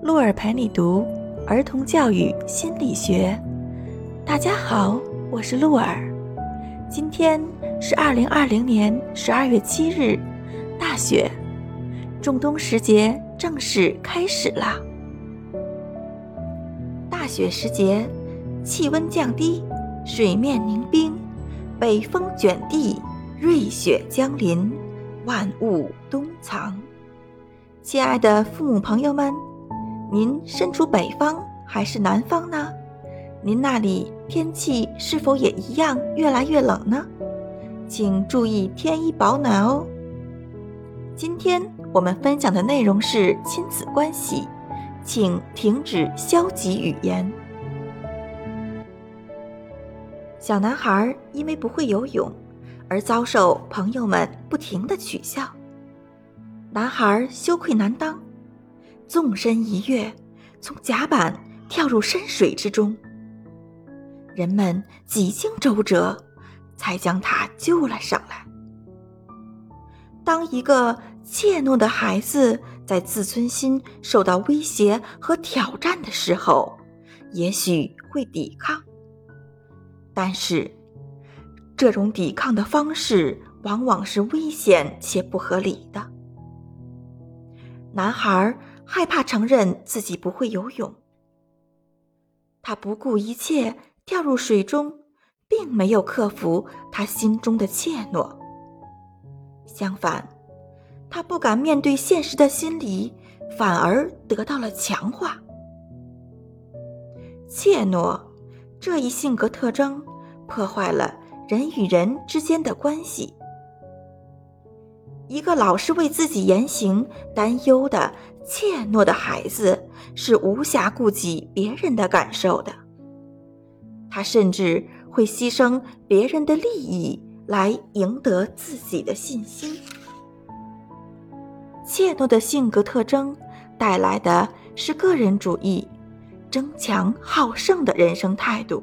鹿儿陪你读儿童教育心理学。大家好，我是鹿儿。今天是二零二零年十二月七日，大雪，仲冬时节正式开始啦。大雪时节，气温降低，水面凝冰，北风卷地，瑞雪将临，万物冬藏。亲爱的父母朋友们，您身处北方还是南方呢？您那里天气是否也一样越来越冷呢？请注意添衣保暖哦。今天我们分享的内容是亲子关系，请停止消极语言。小男孩因为不会游泳，而遭受朋友们不停的取笑。男孩羞愧难当，纵身一跃，从甲板跳入深水之中。人们几经周折，才将他救了上来。当一个怯懦的孩子在自尊心受到威胁和挑战的时候，也许会抵抗，但是这种抵抗的方式往往是危险且不合理的。男孩害怕承认自己不会游泳，他不顾一切跳入水中，并没有克服他心中的怯懦。相反，他不敢面对现实的心理反而得到了强化。怯懦这一性格特征破坏了人与人之间的关系。一个老是为自己言行担忧的怯懦的孩子，是无暇顾及别人的感受的。他甚至会牺牲别人的利益来赢得自己的信心。怯懦的性格特征带来的是个人主义、争强好胜的人生态度。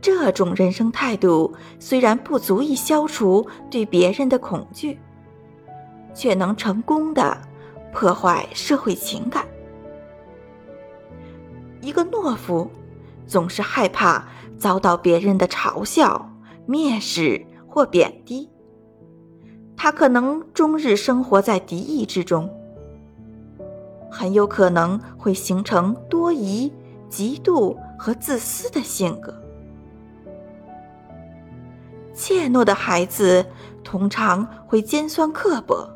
这种人生态度虽然不足以消除对别人的恐惧，却能成功的破坏社会情感。一个懦夫总是害怕遭到别人的嘲笑、蔑视或贬低，他可能终日生活在敌意之中，很有可能会形成多疑、嫉妒和自私的性格。怯懦的孩子通常会尖酸刻薄，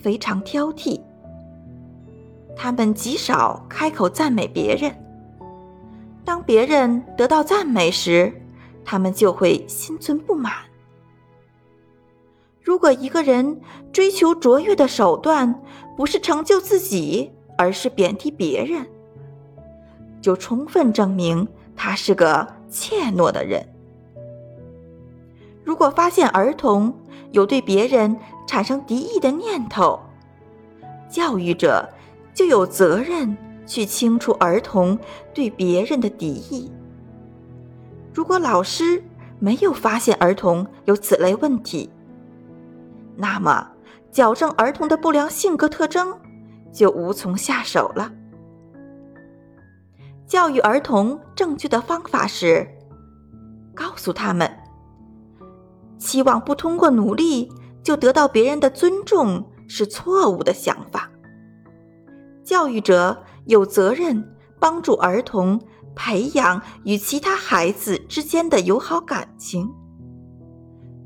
非常挑剔。他们极少开口赞美别人。当别人得到赞美时，他们就会心存不满。如果一个人追求卓越的手段不是成就自己，而是贬低别人，就充分证明他是个怯懦的人。如果发现儿童有对别人产生敌意的念头，教育者就有责任去清除儿童对别人的敌意。如果老师没有发现儿童有此类问题，那么矫正儿童的不良性格特征就无从下手了。教育儿童正确的方法是告诉他们。期望不通过努力就得到别人的尊重是错误的想法。教育者有责任帮助儿童培养与其他孩子之间的友好感情，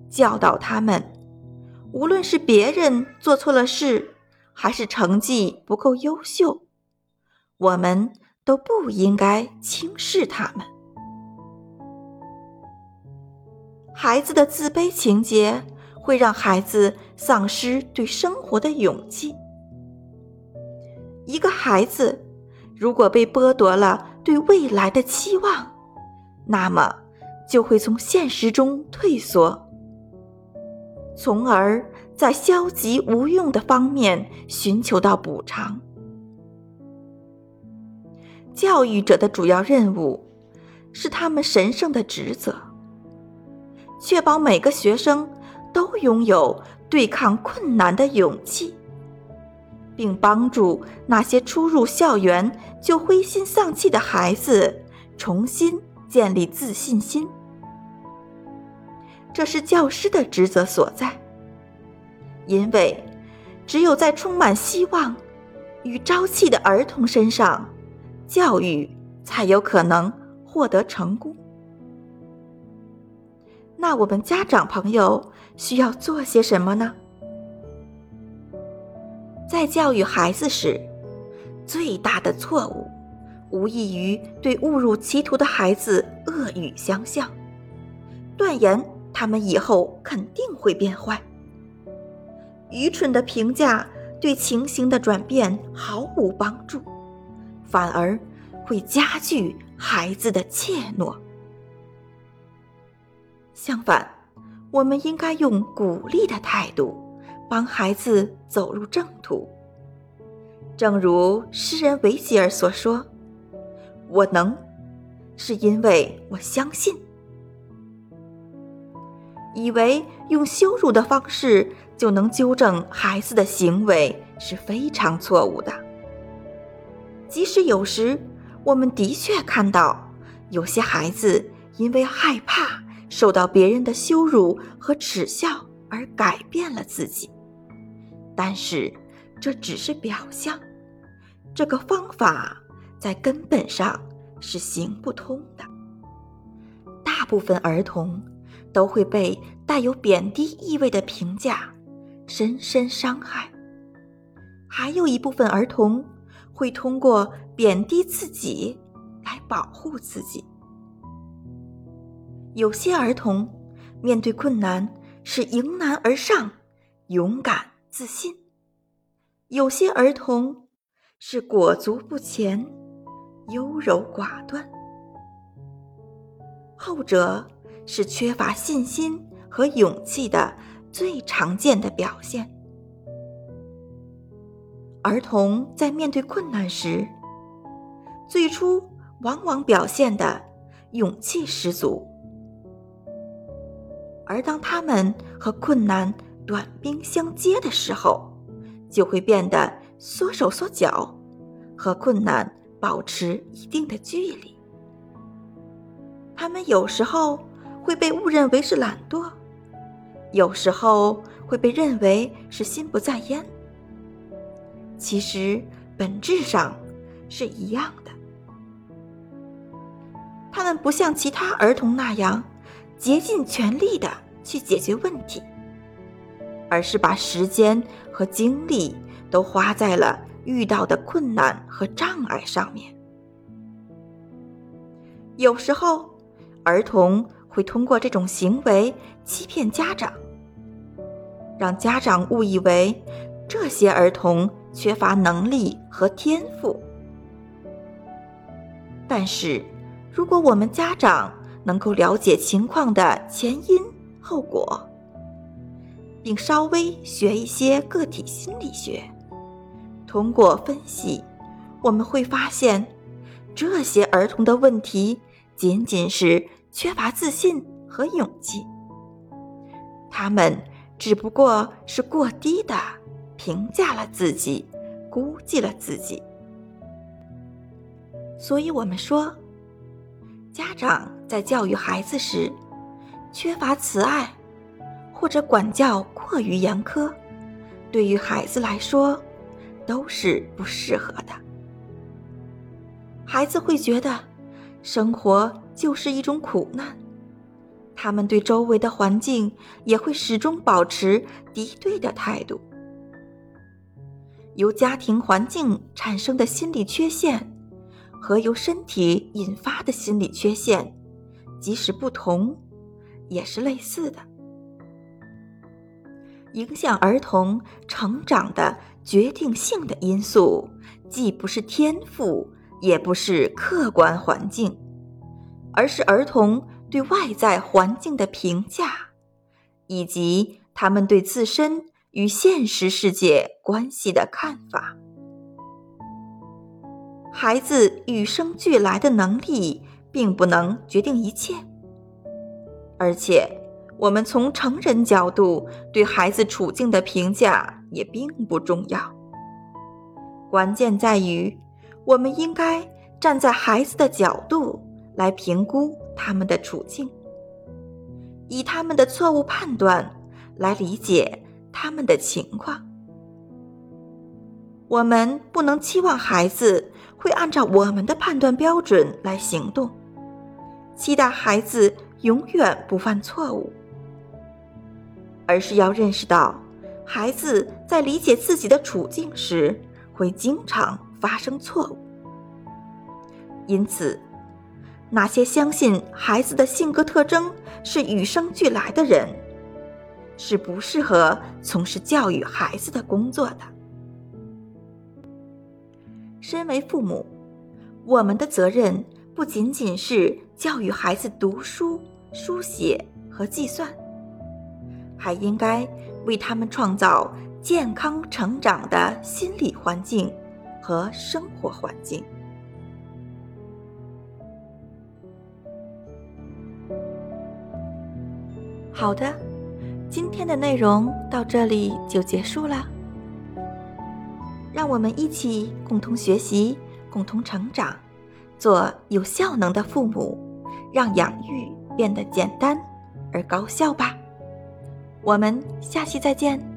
教导他们，无论是别人做错了事，还是成绩不够优秀，我们都不应该轻视他们。孩子的自卑情节会让孩子丧失对生活的勇气。一个孩子如果被剥夺了对未来的期望，那么就会从现实中退缩，从而在消极无用的方面寻求到补偿。教育者的主要任务是他们神圣的职责。确保每个学生都拥有对抗困难的勇气，并帮助那些初入校园就灰心丧气的孩子重新建立自信心。这是教师的职责所在，因为只有在充满希望与朝气的儿童身上，教育才有可能获得成功。那我们家长朋友需要做些什么呢？在教育孩子时，最大的错误，无异于对误入歧途的孩子恶语相向，断言他们以后肯定会变坏。愚蠢的评价对情形的转变毫无帮助，反而会加剧孩子的怯懦。相反，我们应该用鼓励的态度。帮孩子走入正途。正如诗人维吉尔所说：“我能，是因为我相信。”以为用羞辱的方式就能纠正孩子的行为是非常错误的。即使有时我们的确看到有些孩子因为害怕受到别人的羞辱和耻笑而改变了自己。但是，这只是表象，这个方法在根本上是行不通的。大部分儿童都会被带有贬低意味的评价深深伤害，还有一部分儿童会通过贬低自己来保护自己。有些儿童面对困难是迎难而上，勇敢。自信，有些儿童是裹足不前、优柔寡断；后者是缺乏信心和勇气的最常见的表现。儿童在面对困难时，最初往往表现的勇气十足，而当他们和困难，短兵相接的时候，就会变得缩手缩脚，和困难保持一定的距离。他们有时候会被误认为是懒惰，有时候会被认为是心不在焉。其实本质上是一样的。他们不像其他儿童那样竭尽全力的去解决问题。而是把时间和精力都花在了遇到的困难和障碍上面。有时候，儿童会通过这种行为欺骗家长，让家长误以为这些儿童缺乏能力和天赋。但是，如果我们家长能够了解情况的前因后果，并稍微学一些个体心理学，通过分析，我们会发现，这些儿童的问题仅仅是缺乏自信和勇气。他们只不过是过低的评价了自己，估计了自己。所以，我们说，家长在教育孩子时，缺乏慈爱。或者管教过于严苛，对于孩子来说都是不适合的。孩子会觉得生活就是一种苦难，他们对周围的环境也会始终保持敌对的态度。由家庭环境产生的心理缺陷和由身体引发的心理缺陷，即使不同，也是类似的。影响儿童成长的决定性的因素，既不是天赋，也不是客观环境，而是儿童对外在环境的评价，以及他们对自身与现实世界关系的看法。孩子与生俱来的能力并不能决定一切，而且。我们从成人角度对孩子处境的评价也并不重要。关键在于，我们应该站在孩子的角度来评估他们的处境，以他们的错误判断来理解他们的情况。我们不能期望孩子会按照我们的判断标准来行动，期待孩子永远不犯错误，而是要认识到，孩子在理解自己的处境时会经常发生错误。因此，那些相信孩子的性格特征是与生俱来的人，是不适合从事教育孩子的工作的。身为父母，我们的责任不仅仅是教育孩子读书、书写和计算，还应该为他们创造健康成长的心理环境和生活环境。好的，今天的内容到这里就结束了。让我们一起共同学习，共同成长，做有效能的父母，让养育变得简单而高效吧。我们下期再见。